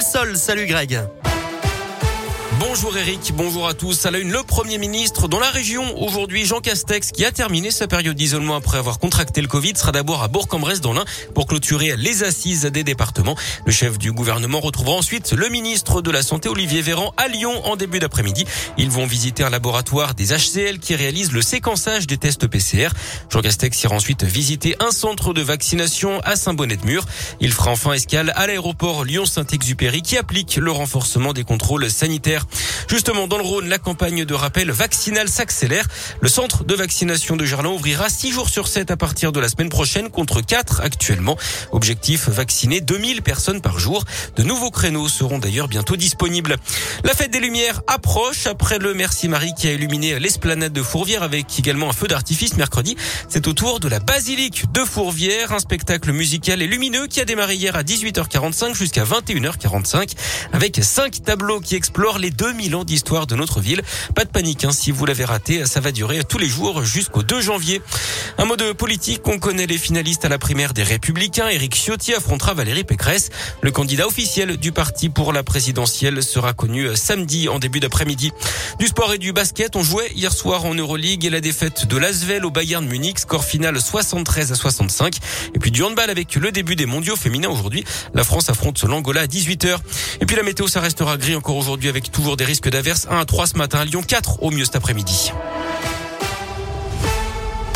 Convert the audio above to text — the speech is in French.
Sol. Salut Greg. Bonjour Eric, bonjour à tous. À la une, le Premier ministre dans la région aujourd'hui, Jean Castex, qui a terminé sa période d'isolement après avoir contracté le Covid, sera d'abord à Bourg-en-Bresse dans l'Ain pour clôturer les assises des départements. Le chef du gouvernement retrouvera ensuite le ministre de la Santé, Olivier Véran, à Lyon en début d'après-midi. Ils vont visiter un laboratoire des HCL qui réalise le séquençage des tests PCR. Jean Castex ira ensuite visiter un centre de vaccination à Saint-Bonnet-de-Mur. Il fera enfin escale à l'aéroport Lyon-Saint-Exupéry qui applique le renforcement des contrôles sanitaires. Justement, dans le Rhône, la campagne de rappel vaccinal s'accélère. Le centre de vaccination de Gerland ouvrira 6 jours sur 7 à partir de la semaine prochaine contre 4 actuellement. Objectif, vacciner 2000 personnes par jour. De nouveaux créneaux seront d'ailleurs bientôt disponibles. La fête des Lumières approche après le Merci Marie qui a illuminé l'esplanade de Fourvière avec également un feu d'artifice mercredi. C'est au tour de la basilique de Fourvière, un spectacle musical et lumineux qui a démarré hier à 18h45 jusqu'à 21h45 avec 5 tableaux qui explorent les 2000 ans d'histoire de notre ville. Pas de panique hein, si vous l'avez raté, ça va durer tous les jours jusqu'au 2 janvier. Un mot de politique, on connaît les finalistes à la primaire des Républicains. Éric Ciotti affrontera Valérie Pécresse. Le candidat officiel du parti pour la présidentielle sera connu samedi en début d'après-midi. Du sport et du basket, on jouait hier soir en Euroleague et la défaite de l'Asvel au Bayern Munich, score final 73 à 65. Et puis du handball avec le début des mondiaux féminins aujourd'hui. La France affronte l'Angola à 18h. Et puis la météo, ça restera gris encore aujourd'hui avec des risques d'averses. 1 à 3 ce matin à Lyon, 4 au mieux cet après-midi.